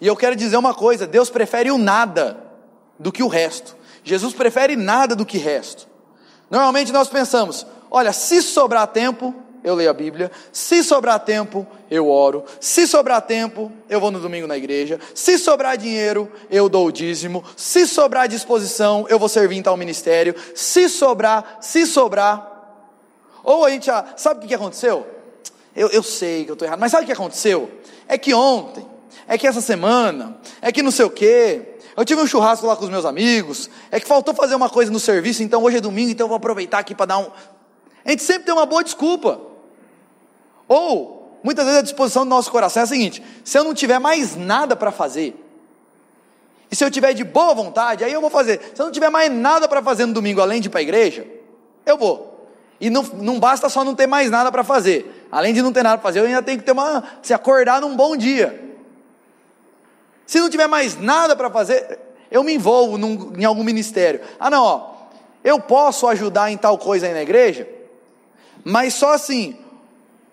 Speaker 1: E eu quero dizer uma coisa: Deus prefere o nada do que o resto. Jesus prefere nada do que resto. Normalmente nós pensamos: olha, se sobrar tempo, eu leio a Bíblia. Se sobrar tempo, eu oro. Se sobrar tempo, eu vou no domingo na igreja. Se sobrar dinheiro, eu dou o dízimo. Se sobrar disposição, eu vou servir em tal ministério. Se sobrar, se sobrar. Ou a gente, ah, sabe o que aconteceu? Eu, eu sei que eu estou errado, mas sabe o que aconteceu? É que ontem, é que essa semana, é que não sei o quê. Eu tive um churrasco lá com os meus amigos, é que faltou fazer uma coisa no serviço, então hoje é domingo, então eu vou aproveitar aqui para dar um. A gente sempre tem uma boa desculpa. Ou, muitas vezes a disposição do nosso coração é a seguinte: se eu não tiver mais nada para fazer, e se eu tiver de boa vontade, aí eu vou fazer. Se eu não tiver mais nada para fazer no domingo além de ir para a igreja, eu vou. E não, não basta só não ter mais nada para fazer. Além de não ter nada para fazer, eu ainda tenho que ter uma, se acordar num bom dia. Se não tiver mais nada para fazer, eu me envolvo num, em algum ministério. Ah, não, ó, eu posso ajudar em tal coisa aí na igreja, mas só assim,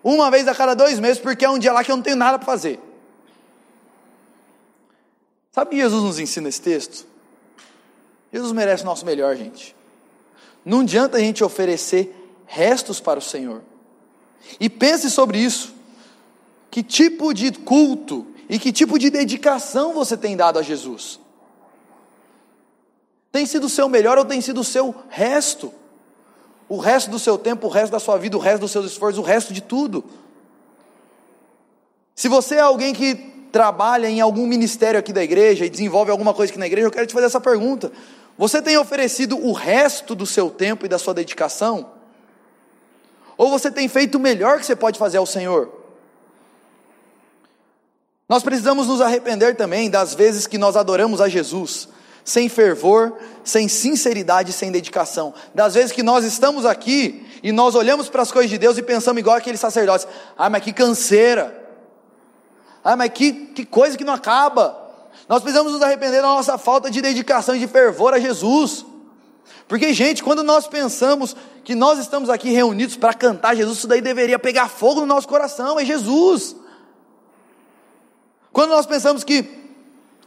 Speaker 1: uma vez a cada dois meses, porque é um dia lá que eu não tenho nada para fazer. Sabe que Jesus nos ensina esse texto? Jesus merece o nosso melhor, gente. Não adianta a gente oferecer restos para o Senhor. E pense sobre isso. Que tipo de culto e que tipo de dedicação você tem dado a Jesus? Tem sido o seu melhor ou tem sido o seu resto? o resto do seu tempo, o resto da sua vida, o resto dos seus esforços, o resto de tudo. Se você é alguém que trabalha em algum ministério aqui da igreja e desenvolve alguma coisa aqui na igreja, eu quero te fazer essa pergunta. Você tem oferecido o resto do seu tempo e da sua dedicação? Ou você tem feito o melhor que você pode fazer ao Senhor? Nós precisamos nos arrepender também das vezes que nós adoramos a Jesus sem fervor, sem sinceridade, sem dedicação. Das vezes que nós estamos aqui e nós olhamos para as coisas de Deus e pensamos igual aqueles sacerdotes: ah, mas que canseira, ah, mas que, que coisa que não acaba. Nós precisamos nos arrepender da nossa falta de dedicação e de fervor a Jesus. Porque, gente, quando nós pensamos que nós estamos aqui reunidos para cantar Jesus, isso daí deveria pegar fogo no nosso coração, é Jesus. Quando nós pensamos que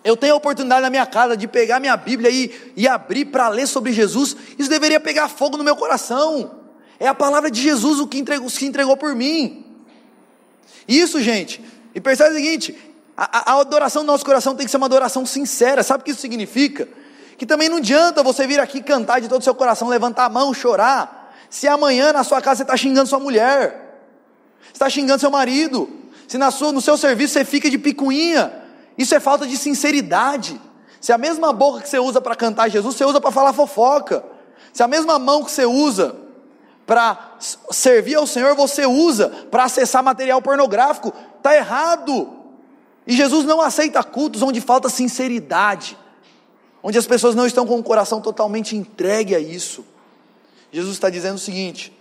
Speaker 1: eu tenho a oportunidade na minha casa de pegar minha Bíblia e, e abrir para ler sobre Jesus, isso deveria pegar fogo no meu coração. É a palavra de Jesus o que entregou, que entregou por mim. Isso, gente, e percebe o seguinte: a, a adoração do nosso coração tem que ser uma adoração sincera. Sabe o que isso significa? Que também não adianta você vir aqui cantar de todo o seu coração, levantar a mão, chorar, se amanhã na sua casa você está xingando sua mulher, está xingando seu marido, se na sua, no seu serviço você fica de picuinha, isso é falta de sinceridade. Se a mesma boca que você usa para cantar Jesus, você usa para falar fofoca. Se a mesma mão que você usa para servir ao Senhor, você usa para acessar material pornográfico, está errado. E Jesus não aceita cultos onde falta sinceridade, onde as pessoas não estão com o coração totalmente entregue a isso. Jesus está dizendo o seguinte: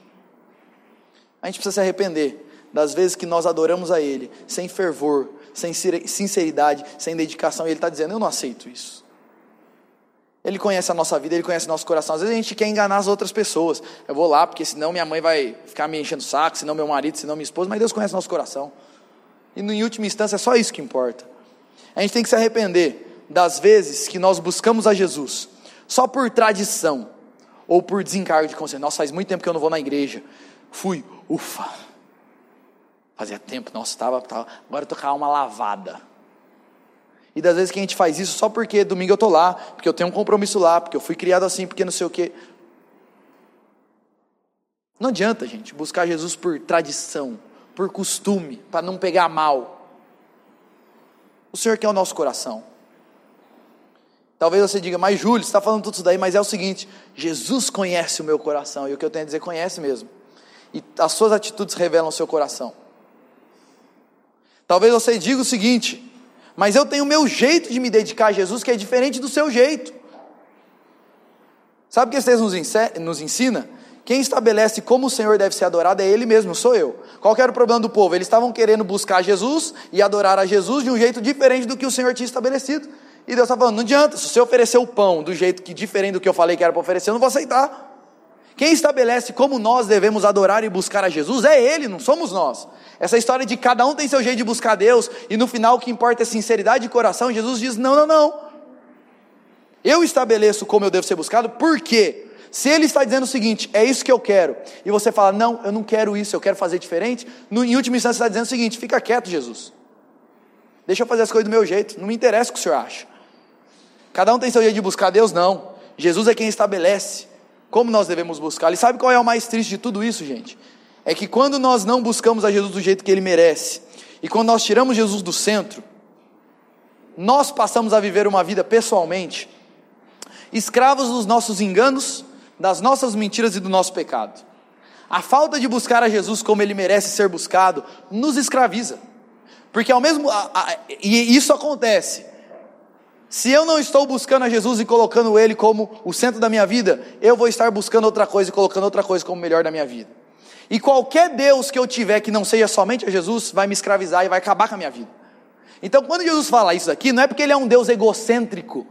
Speaker 1: a gente precisa se arrepender das vezes que nós adoramos a Ele sem fervor, sem sinceridade, sem dedicação, e Ele está dizendo: Eu não aceito isso. Ele conhece a nossa vida, Ele conhece o nosso coração. Às vezes a gente quer enganar as outras pessoas. Eu vou lá, porque senão minha mãe vai ficar me enchendo o saco, senão meu marido, senão minha esposa, mas Deus conhece o nosso coração. E em última instância é só isso que importa. A gente tem que se arrepender das vezes que nós buscamos a Jesus só por tradição ou por desencargo de consciência. Nossa, faz muito tempo que eu não vou na igreja. Fui, ufa, Fazia tempo, nossa, estava, tava, agora eu tô com a alma lavada. E das vezes que a gente faz isso só porque domingo eu estou lá, porque eu tenho um compromisso lá, porque eu fui criado assim, porque não sei o quê. Não adianta, gente, buscar Jesus por tradição, por costume, para não pegar mal. O Senhor quer o nosso coração. Talvez você diga, mas Júlio, você está falando tudo isso daí, mas é o seguinte: Jesus conhece o meu coração, e o que eu tenho a dizer, conhece mesmo. E as suas atitudes revelam o seu coração. Talvez você diga o seguinte: mas eu tenho o meu jeito de me dedicar a Jesus que é diferente do seu jeito. Sabe o que esse texto nos ensina? Quem estabelece como o Senhor deve ser adorado é Ele mesmo, sou eu. Qual era o problema do povo? Eles estavam querendo buscar Jesus e adorar a Jesus de um jeito diferente do que o Senhor tinha estabelecido. E Deus está falando: não adianta, se você oferecer o pão do jeito que diferente do que eu falei que era para oferecer, eu não vou aceitar. Quem estabelece como nós devemos adorar e buscar a Jesus é Ele, não somos nós. Essa história de cada um tem seu jeito de buscar Deus e no final o que importa é sinceridade de coração. Jesus diz: não, não, não. Eu estabeleço como eu devo ser buscado, por quê? Se ele está dizendo o seguinte, é isso que eu quero, e você fala, não, eu não quero isso, eu quero fazer diferente, no, em última instância você está dizendo o seguinte: fica quieto, Jesus. Deixa eu fazer as coisas do meu jeito, não me interessa o que o senhor acha. Cada um tem seu jeito de buscar Deus, não. Jesus é quem estabelece como nós devemos buscar. E sabe qual é o mais triste de tudo isso, gente? É que quando nós não buscamos a Jesus do jeito que ele merece, e quando nós tiramos Jesus do centro, nós passamos a viver uma vida pessoalmente, escravos dos nossos enganos das nossas mentiras e do nosso pecado. A falta de buscar a Jesus como ele merece ser buscado nos escraviza. Porque ao mesmo a, a, e isso acontece. Se eu não estou buscando a Jesus e colocando ele como o centro da minha vida, eu vou estar buscando outra coisa e colocando outra coisa como o melhor da minha vida. E qualquer Deus que eu tiver que não seja somente a Jesus vai me escravizar e vai acabar com a minha vida. Então, quando Jesus fala isso aqui, não é porque ele é um Deus egocêntrico,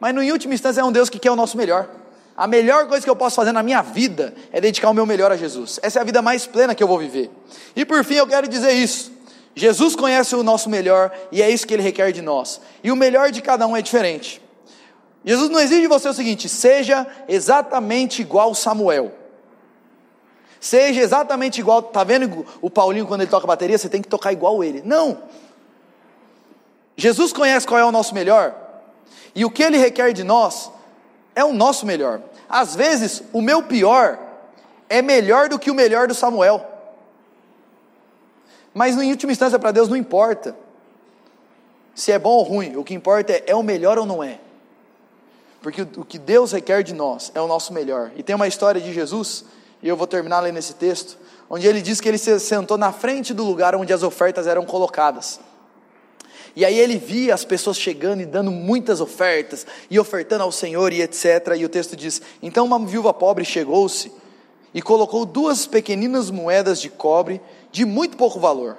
Speaker 1: mas em última instância é um Deus que quer o nosso melhor. A melhor coisa que eu posso fazer na minha vida é dedicar o meu melhor a Jesus. Essa é a vida mais plena que eu vou viver. E por fim eu quero dizer isso. Jesus conhece o nosso melhor e é isso que ele requer de nós. E o melhor de cada um é diferente. Jesus não exige de você o seguinte: seja exatamente igual Samuel. Seja exatamente igual, tá vendo o Paulinho quando ele toca bateria, você tem que tocar igual ele. Não. Jesus conhece qual é o nosso melhor. E o que ele requer de nós é o nosso melhor. Às vezes, o meu pior é melhor do que o melhor do Samuel. Mas, em última instância, para Deus não importa se é bom ou ruim, o que importa é, é o melhor ou não é. Porque o que Deus requer de nós é o nosso melhor. E tem uma história de Jesus, e eu vou terminar lendo esse texto, onde ele diz que ele se sentou na frente do lugar onde as ofertas eram colocadas. E aí ele via as pessoas chegando e dando muitas ofertas, e ofertando ao Senhor e etc. E o texto diz: Então uma viúva pobre chegou-se e colocou duas pequeninas moedas de cobre de muito pouco valor.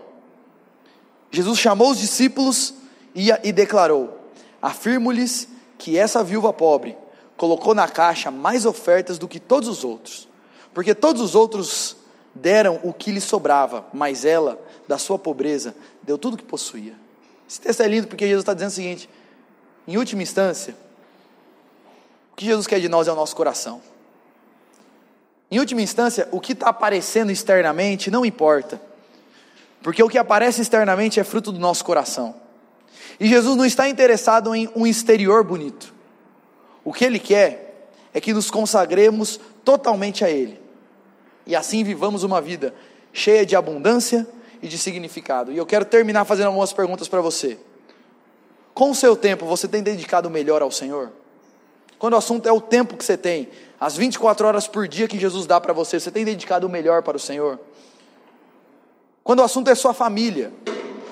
Speaker 1: Jesus chamou os discípulos e, e declarou: Afirmo-lhes que essa viúva pobre colocou na caixa mais ofertas do que todos os outros, porque todos os outros deram o que lhe sobrava, mas ela, da sua pobreza, deu tudo o que possuía. Esse texto é lindo porque Jesus está dizendo o seguinte: em última instância, o que Jesus quer de nós é o nosso coração. Em última instância, o que está aparecendo externamente não importa, porque o que aparece externamente é fruto do nosso coração. E Jesus não está interessado em um exterior bonito. O que Ele quer é que nos consagremos totalmente a Ele, e assim vivamos uma vida cheia de abundância e de significado. E eu quero terminar fazendo algumas perguntas para você. Com o seu tempo, você tem dedicado melhor ao Senhor? Quando o assunto é o tempo que você tem, as 24 horas por dia que Jesus dá para você, você tem dedicado o melhor para o Senhor? Quando o assunto é sua família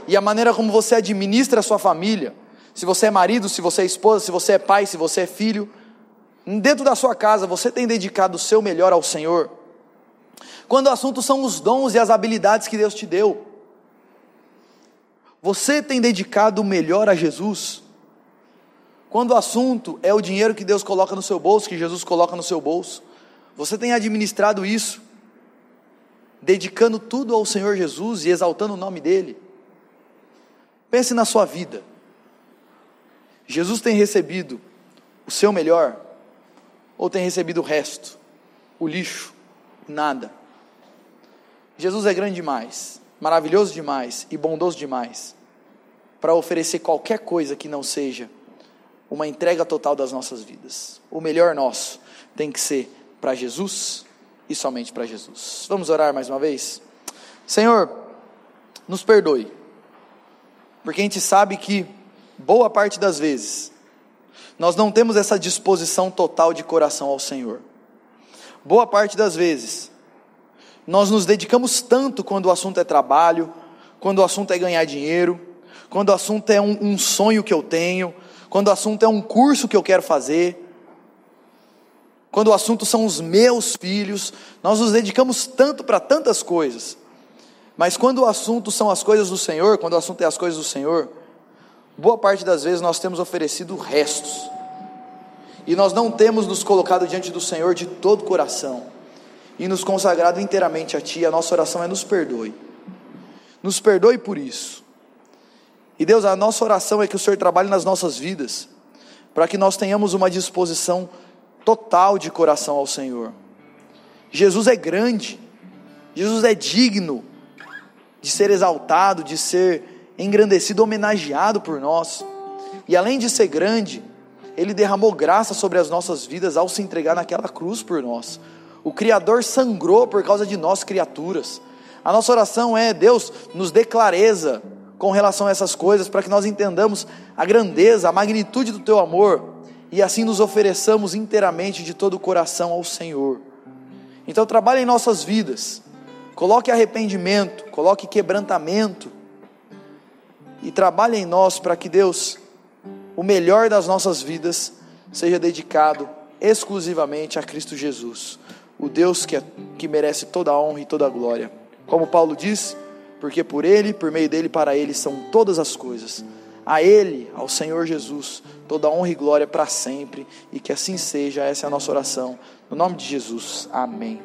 Speaker 1: e a maneira como você administra a sua família, se você é marido, se você é esposa, se você é pai, se você é filho, dentro da sua casa, você tem dedicado o seu melhor ao Senhor? Quando o assunto são os dons e as habilidades que Deus te deu. Você tem dedicado o melhor a Jesus? Quando o assunto é o dinheiro que Deus coloca no seu bolso, que Jesus coloca no seu bolso, você tem administrado isso, dedicando tudo ao Senhor Jesus e exaltando o nome dEle? Pense na sua vida. Jesus tem recebido o seu melhor ou tem recebido o resto, o lixo, nada? Jesus é grande demais, maravilhoso demais e bondoso demais para oferecer qualquer coisa que não seja uma entrega total das nossas vidas. O melhor nosso tem que ser para Jesus e somente para Jesus. Vamos orar mais uma vez? Senhor, nos perdoe, porque a gente sabe que boa parte das vezes nós não temos essa disposição total de coração ao Senhor. Boa parte das vezes nós nos dedicamos tanto quando o assunto é trabalho, quando o assunto é ganhar dinheiro, quando o assunto é um, um sonho que eu tenho, quando o assunto é um curso que eu quero fazer. Quando o assunto são os meus filhos, nós nos dedicamos tanto para tantas coisas. Mas quando o assunto são as coisas do Senhor, quando o assunto é as coisas do Senhor, boa parte das vezes nós temos oferecido restos. E nós não temos nos colocado diante do Senhor de todo o coração e nos consagrado inteiramente a Ti. A nossa oração é nos perdoe. Nos perdoe por isso. E Deus, a nossa oração é que o Senhor trabalhe nas nossas vidas, para que nós tenhamos uma disposição total de coração ao Senhor. Jesus é grande, Jesus é digno de ser exaltado, de ser engrandecido, homenageado por nós. E além de ser grande, ele derramou graça sobre as nossas vidas ao se entregar naquela cruz por nós. O Criador sangrou por causa de nós, criaturas. A nossa oração é: Deus, nos dê clareza com relação a essas coisas, para que nós entendamos a grandeza, a magnitude do teu amor e assim nos ofereçamos inteiramente de todo o coração ao Senhor. Então, trabalhe em nossas vidas, coloque arrependimento, coloque quebrantamento e trabalhe em nós para que Deus o melhor das nossas vidas seja dedicado exclusivamente a Cristo Jesus, o Deus que, é, que merece toda a honra e toda a glória. Como Paulo diz, porque por Ele, por meio dele, para Ele são todas as coisas. A Ele, ao Senhor Jesus, toda honra e glória para sempre, e que assim seja, essa é a nossa oração. No nome de Jesus, amém.